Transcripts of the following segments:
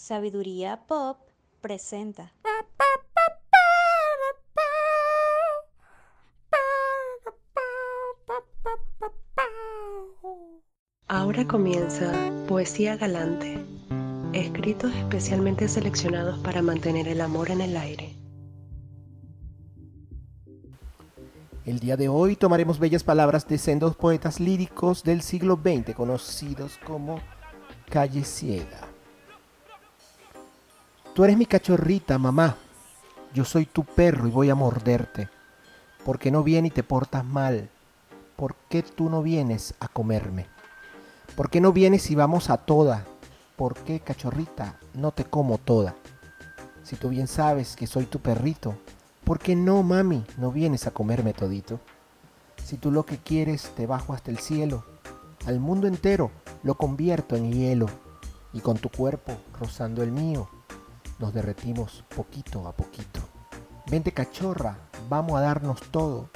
Sabiduría Pop presenta. Ahora comienza Poesía Galante, escritos especialmente seleccionados para mantener el amor en el aire. El día de hoy tomaremos bellas palabras de sendos poetas líricos del siglo XX conocidos como Calle Ciega. Tú eres mi cachorrita, mamá. Yo soy tu perro y voy a morderte. ¿Por qué no vienes y te portas mal? ¿Por qué tú no vienes a comerme? ¿Por qué no vienes y vamos a toda? ¿Por qué, cachorrita, no te como toda? Si tú bien sabes que soy tu perrito, ¿por qué no, mami, no vienes a comerme todito? Si tú lo que quieres te bajo hasta el cielo, al mundo entero lo convierto en hielo, y con tu cuerpo rozando el mío, nos derretimos poquito a poquito. Vente cachorra, vamos a darnos todo.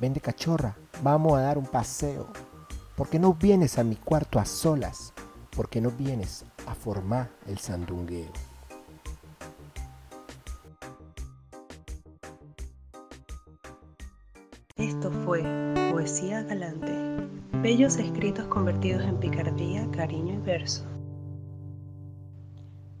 Vente cachorra, vamos a dar un paseo. ¿Por qué no vienes a mi cuarto a solas? ¿Por qué no vienes a formar el sandungueo? Esto fue Poesía Galante, bellos escritos convertidos en picardía, cariño y verso.